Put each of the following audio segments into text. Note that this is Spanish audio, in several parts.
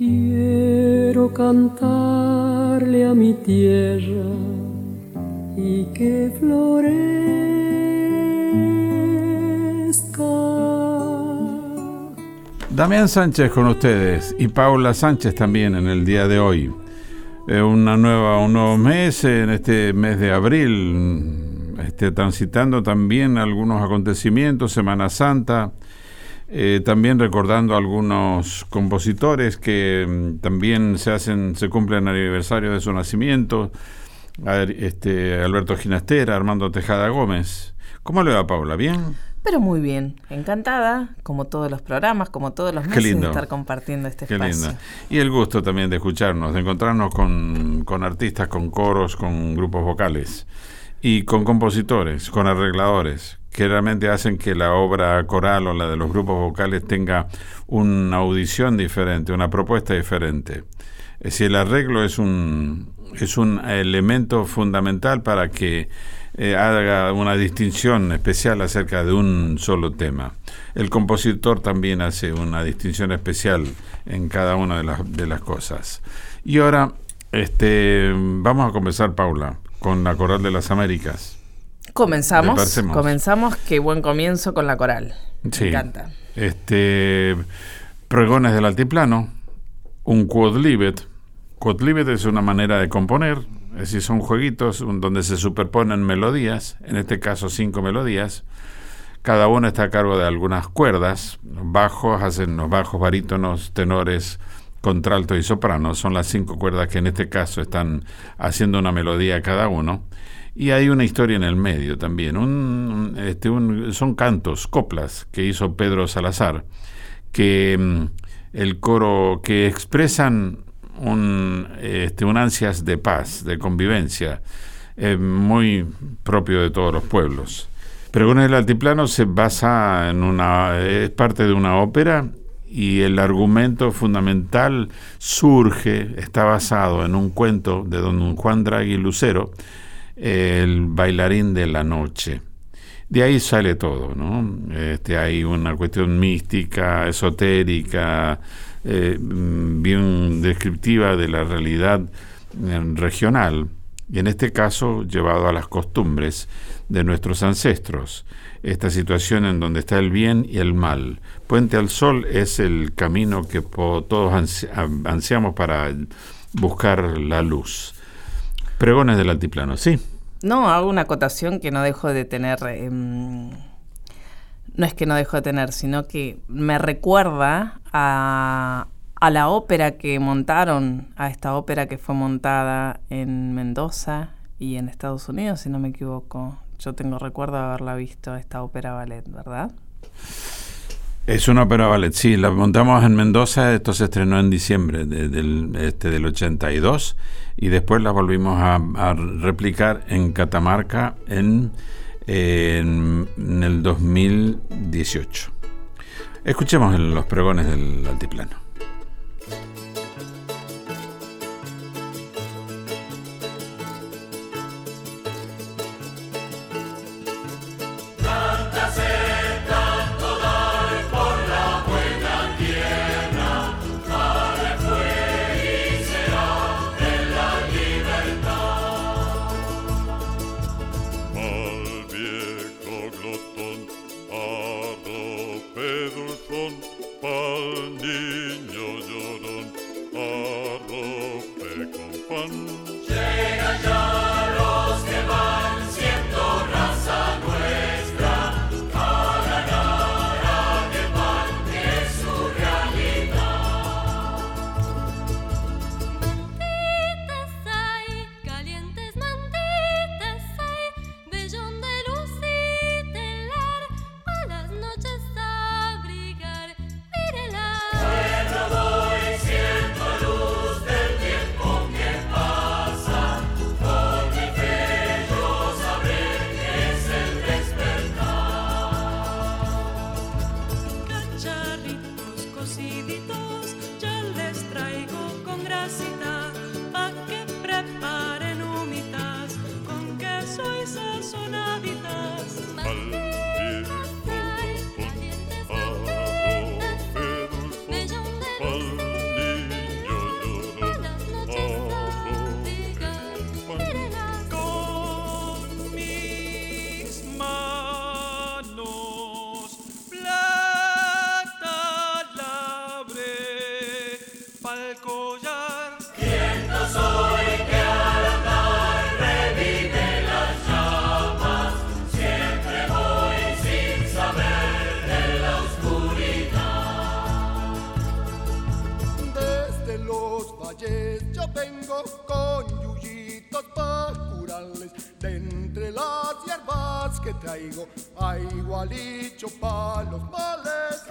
Quiero cantarle a mi tierra y que florezca. Damián Sánchez con ustedes y Paula Sánchez también en el día de hoy. Eh, una nueva, un nuevo mes, en este mes de abril, este, transitando también algunos acontecimientos, Semana Santa, eh, también recordando algunos compositores que mm, también se hacen, se cumplen aniversario de su nacimiento, este, Alberto Ginastera, Armando Tejada Gómez. ¿Cómo le va Paula? ¿Bien? Pero muy bien, encantada, como todos los programas, como todos los meses, de estar compartiendo este Qué espacio. Y el gusto también de escucharnos, de encontrarnos con, con artistas, con coros, con grupos vocales y con compositores, con arregladores, que realmente hacen que la obra coral o la de los grupos vocales tenga una audición diferente, una propuesta diferente. Si el arreglo es un, es un elemento fundamental para que eh, haga una distinción especial acerca de un solo tema. El compositor también hace una distinción especial en cada una de las, de las cosas. Y ahora este, vamos a comenzar, Paula, con la Coral de las Américas. Comenzamos. Comenzamos. Qué buen comienzo con la coral. Me encanta. Este, Pregones del Altiplano, un quodlibet. Quodlibet es una manera de componer, es decir, son jueguitos donde se superponen melodías, en este caso cinco melodías. Cada una está a cargo de algunas cuerdas, bajos, hacen los bajos, barítonos, tenores, contralto y soprano. Son las cinco cuerdas que en este caso están haciendo una melodía cada uno. Y hay una historia en el medio también. Un, este, son cantos, coplas que hizo Pedro Salazar, que mm, el coro que expresan un, este, un ansias de paz, de convivencia, eh, muy propio de todos los pueblos. Pero el altiplano se basa en una, es parte de una ópera y el argumento fundamental surge, está basado en un cuento de don Juan Draghi Lucero, el bailarín de la noche. De ahí sale todo, ¿no? Este, hay una cuestión mística, esotérica, eh, bien descriptiva de la realidad eh, regional, y en este caso llevado a las costumbres de nuestros ancestros. Esta situación en donde está el bien y el mal. Puente al Sol es el camino que todos ansiamos para buscar la luz. Pregones del altiplano, sí. No, hago una acotación que no dejo de tener. Em, no es que no dejo de tener, sino que me recuerda a, a la ópera que montaron, a esta ópera que fue montada en Mendoza y en Estados Unidos, si no me equivoco. Yo tengo recuerdo de haberla visto, esta ópera ballet, ¿verdad? Es una ópera ballet, sí, la montamos en Mendoza, esto se estrenó en diciembre del, este, del 82 y después la volvimos a, replicar en Catamarca en, en, el 2018. Escuchemos los pregones del altiplano. Traigo, hay igualicho pa' los males.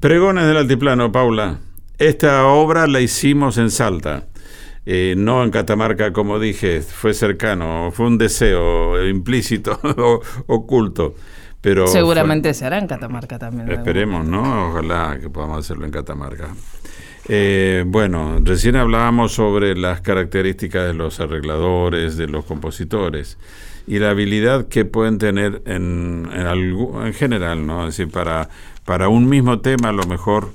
Pregones del Altiplano, Paula. Esta obra la hicimos en Salta, eh, no en Catamarca, como dije, fue cercano, fue un deseo implícito o oculto. Pero Seguramente se hará en Catamarca también. fue- esperemos, ¿no? Ojalá que podamos hacerlo en Catamarca. Eh, bueno, recién hablábamos sobre las características de los arregladores, de los compositores y la habilidad que pueden tener en, en, algu- en general, ¿no? Es decir, para, para un mismo tema a lo mejor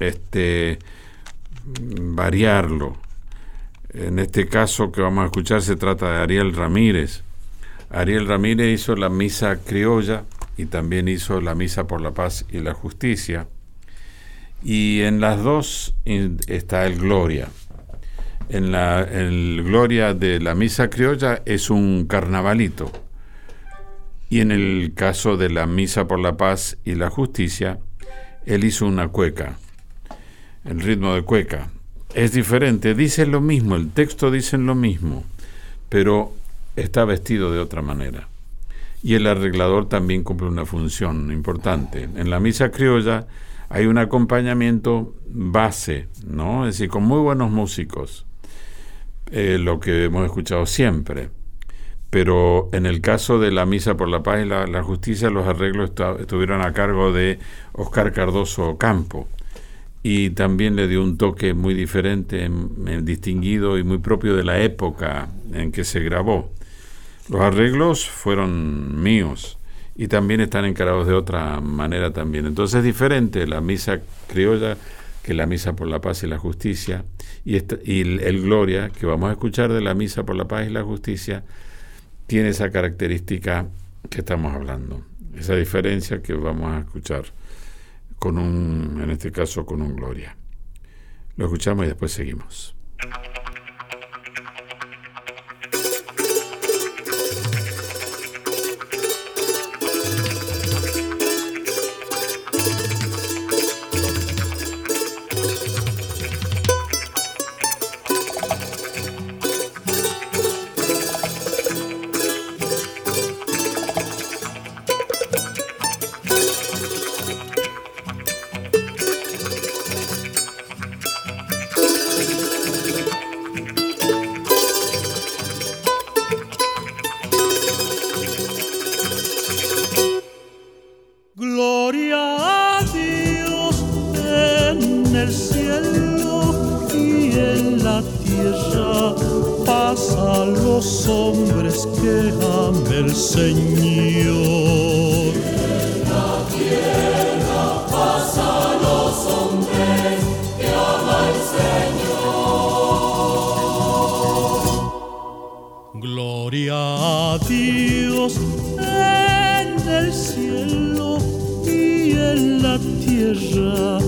este, variarlo. En este caso que vamos a escuchar se trata de Ariel Ramírez. Ariel Ramírez hizo la misa criolla y también hizo la misa por la paz y la justicia. Y en las dos está el Gloria. En la el Gloria de la misa criolla es un carnavalito. Y en el caso de la misa por la paz y la justicia, él hizo una cueca. El ritmo de cueca. Es diferente, dice lo mismo, el texto dice lo mismo, pero está vestido de otra manera. Y el arreglador también cumple una función importante. En la misa criolla hay un acompañamiento base, ¿no? Es decir, con muy buenos músicos, eh, lo que hemos escuchado siempre. Pero en el caso de la Misa por la Paz y la, Justicia, los arreglos estuvieron a cargo de Oscar Cardoso Campo. Y también le dio un toque muy diferente, distinguido y muy propio de la época en que se grabó. Los arreglos fueron míos y también están encarados de otra manera también. Entonces es diferente la misa criolla que la misa por la paz y la justicia y, esta- y el gloria que vamos a escuchar de la misa por la paz y la justicia tiene esa característica que estamos hablando, esa diferencia que vamos a escuchar con un, en este caso con un gloria. Lo escuchamos y después seguimos. La tierra. Paz a los hombres que ama el Señor. Gloria a Dios en el cielo en la tierra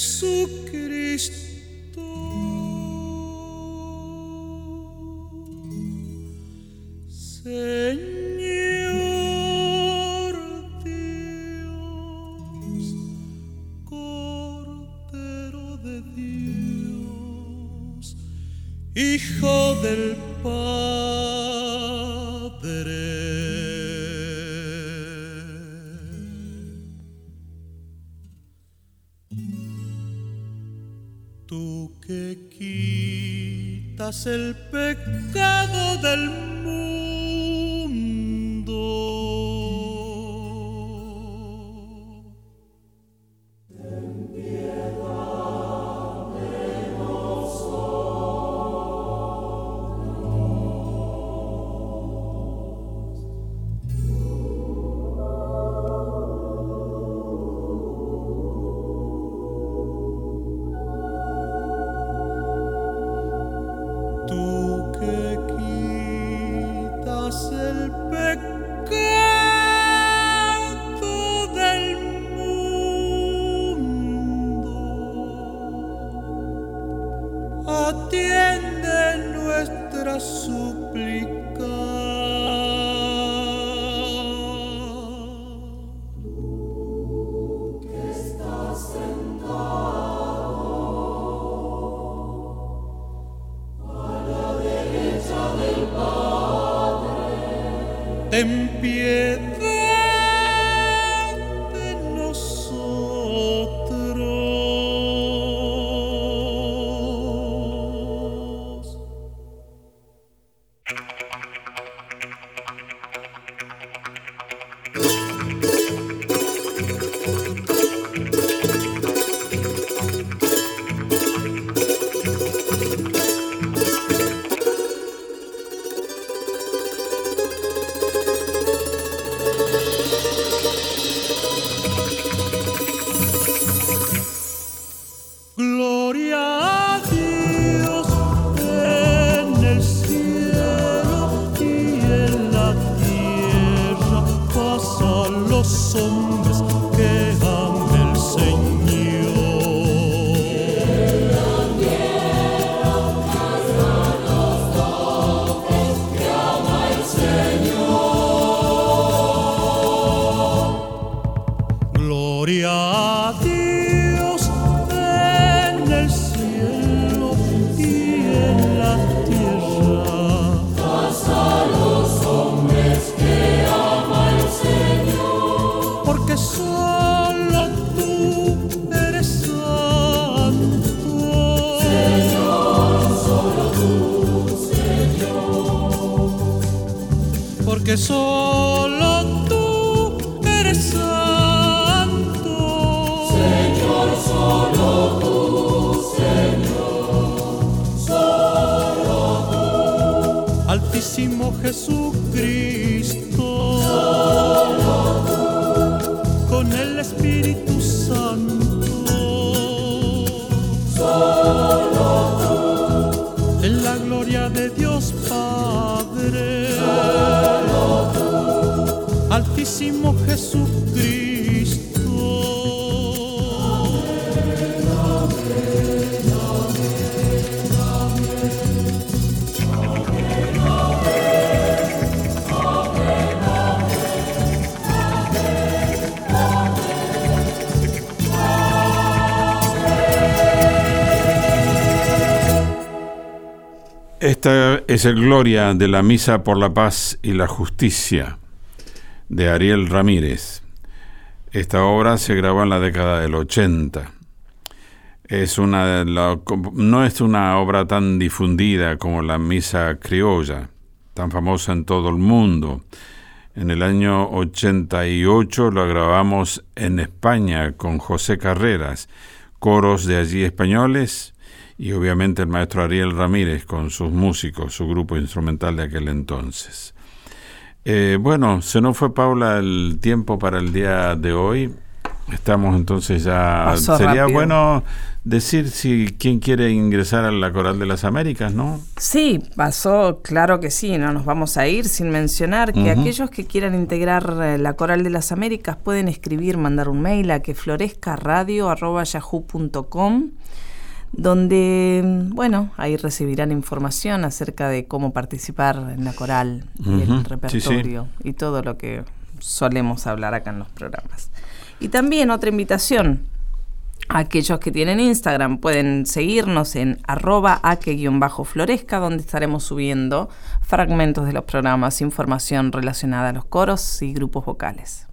Jesucristo. Señor Dios, Cordero de Dios, Hijo del Padre. El pecado del. Ten piedad Porque solo Esta es el Gloria de la Misa por la Paz y la Justicia de Ariel Ramírez. Esta obra se grabó en la década del 80. Es una, la- no es una obra tan difundida como la Misa Criolla, tan famosa en todo el mundo. En el año 88 lo grabamos en España con José Carreras, coros de allí españoles y obviamente el maestro Ariel Ramírez con sus músicos, su grupo instrumental de aquel entonces. Eh, bueno, se nos fue Paula el tiempo para el día de hoy. Estamos entonces ya. Pasó Sería rápido. bueno decir si quién quiere ingresar a la Coral de las Américas, ¿no? Sí, pasó, claro que sí, no nos vamos a ir sin mencionar que aquellos que quieran integrar eh, la Coral de las Américas pueden escribir, mandar un mail a que florezcaradio.yahoo.com donde, bueno, ahí recibirán información acerca de cómo participar en la coral, y Ujú, el sí, sí. repertorio y todo lo que solemos hablar acá en los programas. Y también otra invitación, Aquellos que tienen Instagram pueden seguirnos en arroba aque-florezca, donde estaremos subiendo fragmentos de los programas, información relacionada a los coros y grupos vocales.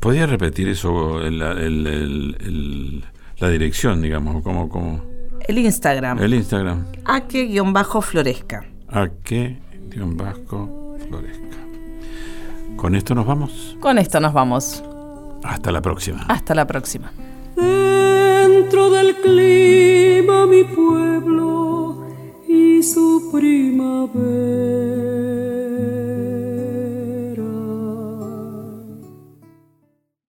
¿Podría repetir eso, el- el- la dirección, digamos, como, como... El Instagram. El Instagram. A que guion bajo florezca. A que guion bajo florezca. ¿Con esto nos vamos? Con esto nos vamos. Hasta la próxima. Hasta la próxima. Dentro del clima mi pueblo y su primavera.